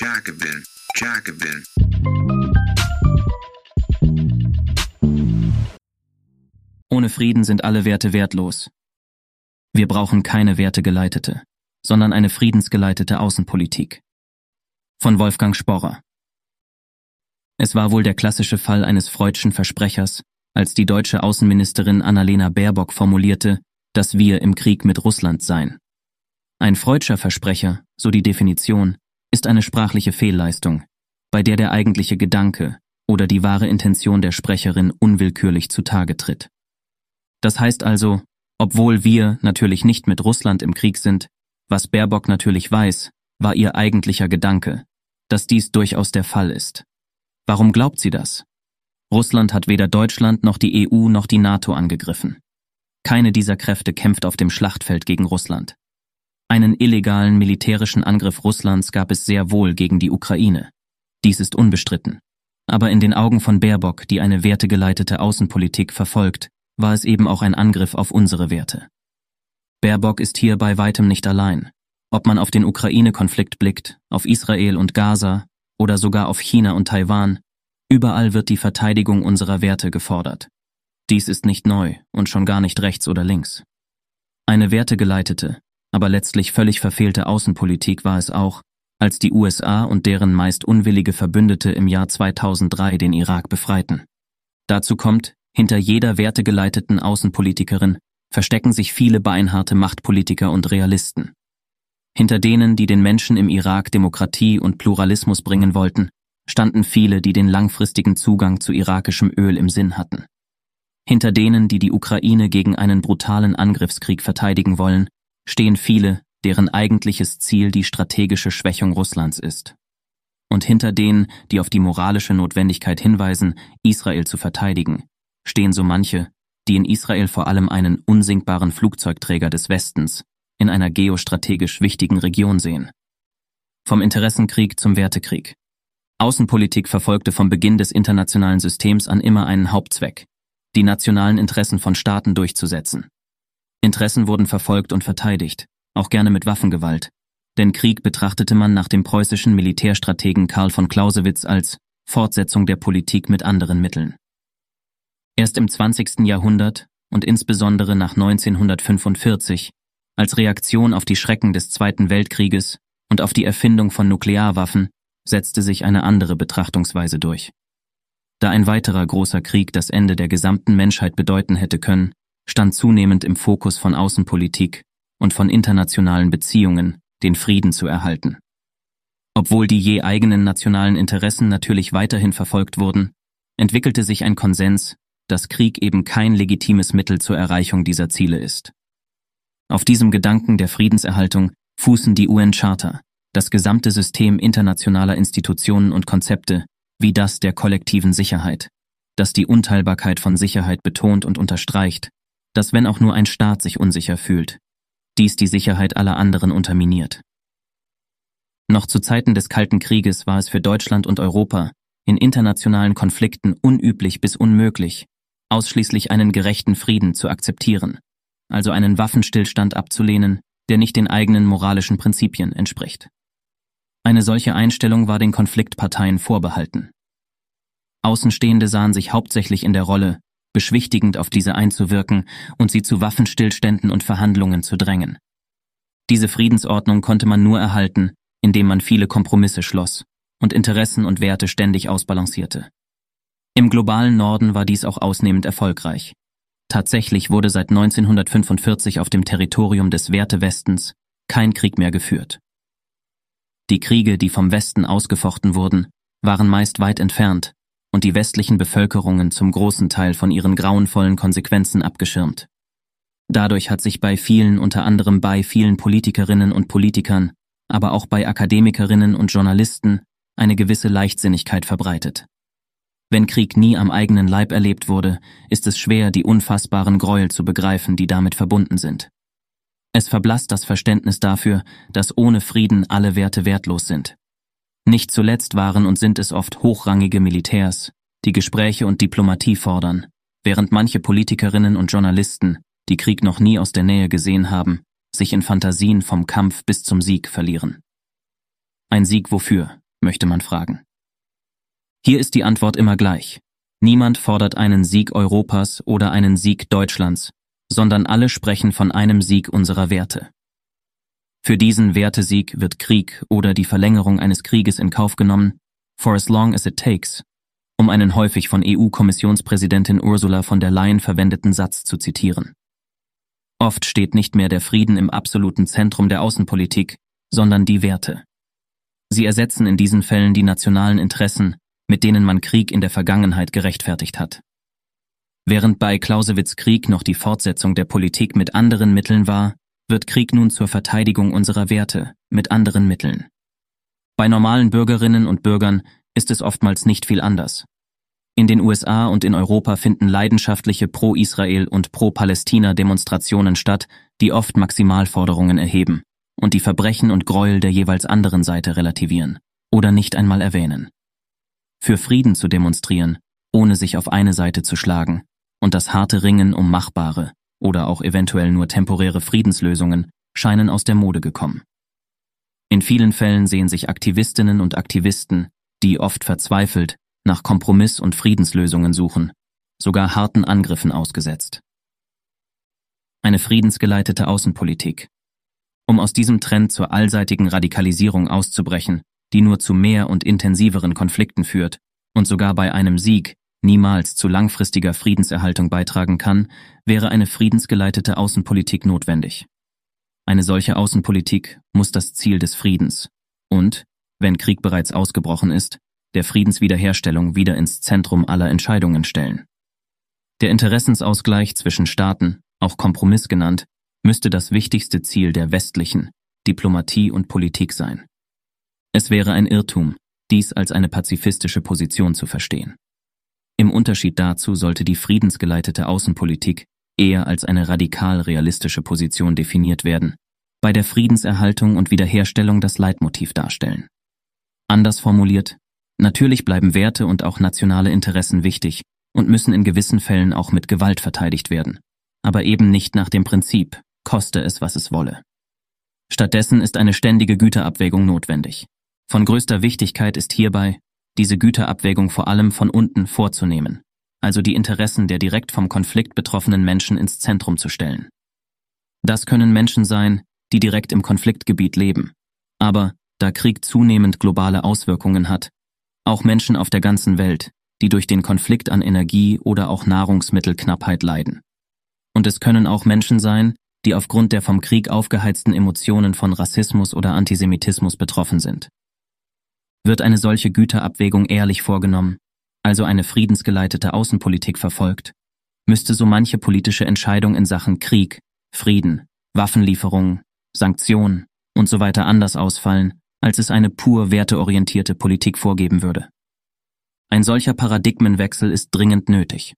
Jacobin, Jacobin. Ohne Frieden sind alle Werte wertlos. Wir brauchen keine wertegeleitete, sondern eine friedensgeleitete Außenpolitik. Von Wolfgang Sporrer. Es war wohl der klassische Fall eines freudschen Versprechers, als die deutsche Außenministerin Annalena Baerbock formulierte, dass wir im Krieg mit Russland seien. Ein freudscher Versprecher, so die Definition, ist eine sprachliche Fehlleistung, bei der der eigentliche Gedanke oder die wahre Intention der Sprecherin unwillkürlich zutage tritt. Das heißt also, obwohl wir natürlich nicht mit Russland im Krieg sind, was Baerbock natürlich weiß, war ihr eigentlicher Gedanke, dass dies durchaus der Fall ist. Warum glaubt sie das? Russland hat weder Deutschland noch die EU noch die NATO angegriffen. Keine dieser Kräfte kämpft auf dem Schlachtfeld gegen Russland. Einen illegalen militärischen Angriff Russlands gab es sehr wohl gegen die Ukraine. Dies ist unbestritten. Aber in den Augen von Baerbock, die eine wertegeleitete Außenpolitik verfolgt, war es eben auch ein Angriff auf unsere Werte. Baerbock ist hier bei weitem nicht allein. Ob man auf den Ukraine-Konflikt blickt, auf Israel und Gaza oder sogar auf China und Taiwan, überall wird die Verteidigung unserer Werte gefordert. Dies ist nicht neu und schon gar nicht rechts oder links. Eine wertegeleitete, aber letztlich völlig verfehlte Außenpolitik war es auch, als die USA und deren meist unwillige Verbündete im Jahr 2003 den Irak befreiten. Dazu kommt, hinter jeder wertegeleiteten Außenpolitikerin verstecken sich viele beinharte Machtpolitiker und Realisten. Hinter denen, die den Menschen im Irak Demokratie und Pluralismus bringen wollten, standen viele, die den langfristigen Zugang zu irakischem Öl im Sinn hatten. Hinter denen, die die Ukraine gegen einen brutalen Angriffskrieg verteidigen wollen, stehen viele, deren eigentliches Ziel die strategische Schwächung Russlands ist. Und hinter denen, die auf die moralische Notwendigkeit hinweisen, Israel zu verteidigen, stehen so manche, die in Israel vor allem einen unsinkbaren Flugzeugträger des Westens in einer geostrategisch wichtigen Region sehen. Vom Interessenkrieg zum Wertekrieg. Außenpolitik verfolgte vom Beginn des internationalen Systems an immer einen Hauptzweck, die nationalen Interessen von Staaten durchzusetzen. Interessen wurden verfolgt und verteidigt, auch gerne mit Waffengewalt, denn Krieg betrachtete man nach dem preußischen Militärstrategen Karl von Clausewitz als Fortsetzung der Politik mit anderen Mitteln. Erst im 20. Jahrhundert und insbesondere nach 1945, als Reaktion auf die Schrecken des Zweiten Weltkrieges und auf die Erfindung von Nuklearwaffen, setzte sich eine andere Betrachtungsweise durch. Da ein weiterer großer Krieg das Ende der gesamten Menschheit bedeuten hätte können, stand zunehmend im Fokus von Außenpolitik und von internationalen Beziehungen, den Frieden zu erhalten. Obwohl die je eigenen nationalen Interessen natürlich weiterhin verfolgt wurden, entwickelte sich ein Konsens, dass Krieg eben kein legitimes Mittel zur Erreichung dieser Ziele ist. Auf diesem Gedanken der Friedenserhaltung fußen die UN-Charta, das gesamte System internationaler Institutionen und Konzepte, wie das der kollektiven Sicherheit, das die Unteilbarkeit von Sicherheit betont und unterstreicht, dass wenn auch nur ein Staat sich unsicher fühlt, dies die Sicherheit aller anderen unterminiert. Noch zu Zeiten des Kalten Krieges war es für Deutschland und Europa in internationalen Konflikten unüblich bis unmöglich, ausschließlich einen gerechten Frieden zu akzeptieren, also einen Waffenstillstand abzulehnen, der nicht den eigenen moralischen Prinzipien entspricht. Eine solche Einstellung war den Konfliktparteien vorbehalten. Außenstehende sahen sich hauptsächlich in der Rolle, beschwichtigend auf diese einzuwirken und sie zu Waffenstillständen und Verhandlungen zu drängen. Diese Friedensordnung konnte man nur erhalten, indem man viele Kompromisse schloss und Interessen und Werte ständig ausbalancierte. Im globalen Norden war dies auch ausnehmend erfolgreich. Tatsächlich wurde seit 1945 auf dem Territorium des Wertewestens kein Krieg mehr geführt. Die Kriege, die vom Westen ausgefochten wurden, waren meist weit entfernt und die westlichen Bevölkerungen zum großen Teil von ihren grauenvollen Konsequenzen abgeschirmt. Dadurch hat sich bei vielen, unter anderem bei vielen Politikerinnen und Politikern, aber auch bei Akademikerinnen und Journalisten, eine gewisse Leichtsinnigkeit verbreitet. Wenn Krieg nie am eigenen Leib erlebt wurde, ist es schwer, die unfassbaren Gräuel zu begreifen, die damit verbunden sind. Es verblasst das Verständnis dafür, dass ohne Frieden alle Werte wertlos sind. Nicht zuletzt waren und sind es oft hochrangige Militärs, die Gespräche und Diplomatie fordern, während manche Politikerinnen und Journalisten, die Krieg noch nie aus der Nähe gesehen haben, sich in Fantasien vom Kampf bis zum Sieg verlieren. Ein Sieg wofür? möchte man fragen. Hier ist die Antwort immer gleich. Niemand fordert einen Sieg Europas oder einen Sieg Deutschlands, sondern alle sprechen von einem Sieg unserer Werte. Für diesen Wertesieg wird Krieg oder die Verlängerung eines Krieges in Kauf genommen, for as long as it takes, um einen häufig von EU-Kommissionspräsidentin Ursula von der Leyen verwendeten Satz zu zitieren. Oft steht nicht mehr der Frieden im absoluten Zentrum der Außenpolitik, sondern die Werte. Sie ersetzen in diesen Fällen die nationalen Interessen, mit denen man Krieg in der Vergangenheit gerechtfertigt hat. Während bei Clausewitz Krieg noch die Fortsetzung der Politik mit anderen Mitteln war, wird Krieg nun zur Verteidigung unserer Werte mit anderen Mitteln. Bei normalen Bürgerinnen und Bürgern ist es oftmals nicht viel anders. In den USA und in Europa finden leidenschaftliche Pro-Israel und Pro-Palästina-Demonstrationen statt, die oft Maximalforderungen erheben und die Verbrechen und Gräuel der jeweils anderen Seite relativieren oder nicht einmal erwähnen. Für Frieden zu demonstrieren, ohne sich auf eine Seite zu schlagen, und das harte Ringen um machbare oder auch eventuell nur temporäre Friedenslösungen scheinen aus der Mode gekommen. In vielen Fällen sehen sich Aktivistinnen und Aktivisten, die oft verzweifelt nach Kompromiss und Friedenslösungen suchen, sogar harten Angriffen ausgesetzt. Eine friedensgeleitete Außenpolitik. Um aus diesem Trend zur allseitigen Radikalisierung auszubrechen, die nur zu mehr und intensiveren Konflikten führt und sogar bei einem Sieg niemals zu langfristiger Friedenserhaltung beitragen kann, wäre eine friedensgeleitete Außenpolitik notwendig. Eine solche Außenpolitik muss das Ziel des Friedens und, wenn Krieg bereits ausgebrochen ist, der Friedenswiederherstellung wieder ins Zentrum aller Entscheidungen stellen. Der Interessensausgleich zwischen Staaten, auch Kompromiss genannt, müsste das wichtigste Ziel der westlichen Diplomatie und Politik sein. Es wäre ein Irrtum, dies als eine pazifistische Position zu verstehen. Im Unterschied dazu sollte die friedensgeleitete Außenpolitik eher als eine radikal realistische Position definiert werden, bei der Friedenserhaltung und Wiederherstellung das Leitmotiv darstellen. Anders formuliert, Natürlich bleiben Werte und auch nationale Interessen wichtig und müssen in gewissen Fällen auch mit Gewalt verteidigt werden, aber eben nicht nach dem Prinzip, koste es, was es wolle. Stattdessen ist eine ständige Güterabwägung notwendig. Von größter Wichtigkeit ist hierbei, diese Güterabwägung vor allem von unten vorzunehmen, also die Interessen der direkt vom Konflikt betroffenen Menschen ins Zentrum zu stellen. Das können Menschen sein, die direkt im Konfliktgebiet leben, aber da Krieg zunehmend globale Auswirkungen hat, auch Menschen auf der ganzen Welt, die durch den Konflikt an Energie oder auch Nahrungsmittelknappheit leiden. Und es können auch Menschen sein, die aufgrund der vom Krieg aufgeheizten Emotionen von Rassismus oder Antisemitismus betroffen sind. Wird eine solche Güterabwägung ehrlich vorgenommen, also eine friedensgeleitete Außenpolitik verfolgt, müsste so manche politische Entscheidung in Sachen Krieg, Frieden, Waffenlieferungen, Sanktionen und so weiter anders ausfallen, als es eine pur werteorientierte Politik vorgeben würde. Ein solcher Paradigmenwechsel ist dringend nötig.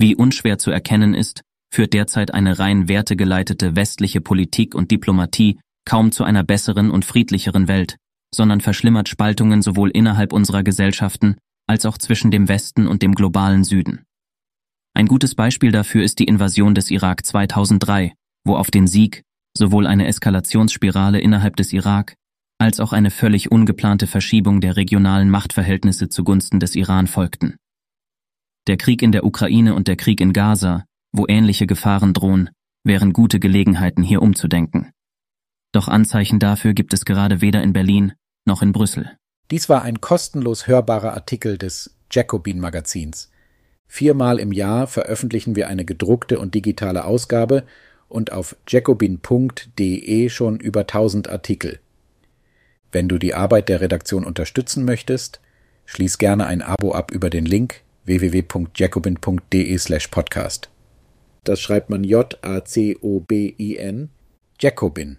Wie unschwer zu erkennen ist, führt derzeit eine rein wertegeleitete westliche Politik und Diplomatie kaum zu einer besseren und friedlicheren Welt, sondern verschlimmert Spaltungen sowohl innerhalb unserer Gesellschaften als auch zwischen dem Westen und dem globalen Süden. Ein gutes Beispiel dafür ist die Invasion des Irak 2003, wo auf den Sieg sowohl eine Eskalationsspirale innerhalb des Irak als auch eine völlig ungeplante Verschiebung der regionalen Machtverhältnisse zugunsten des Iran folgten. Der Krieg in der Ukraine und der Krieg in Gaza, wo ähnliche Gefahren drohen, wären gute Gelegenheiten, hier umzudenken. Doch Anzeichen dafür gibt es gerade weder in Berlin noch in Brüssel. Dies war ein kostenlos hörbarer Artikel des Jacobin Magazins. Viermal im Jahr veröffentlichen wir eine gedruckte und digitale Ausgabe und auf jacobin.de schon über 1000 Artikel. Wenn du die Arbeit der Redaktion unterstützen möchtest, schließ gerne ein Abo ab über den Link www.jacobin.de/podcast. Das schreibt man J-A-C-O-B-I-N, Jacobin.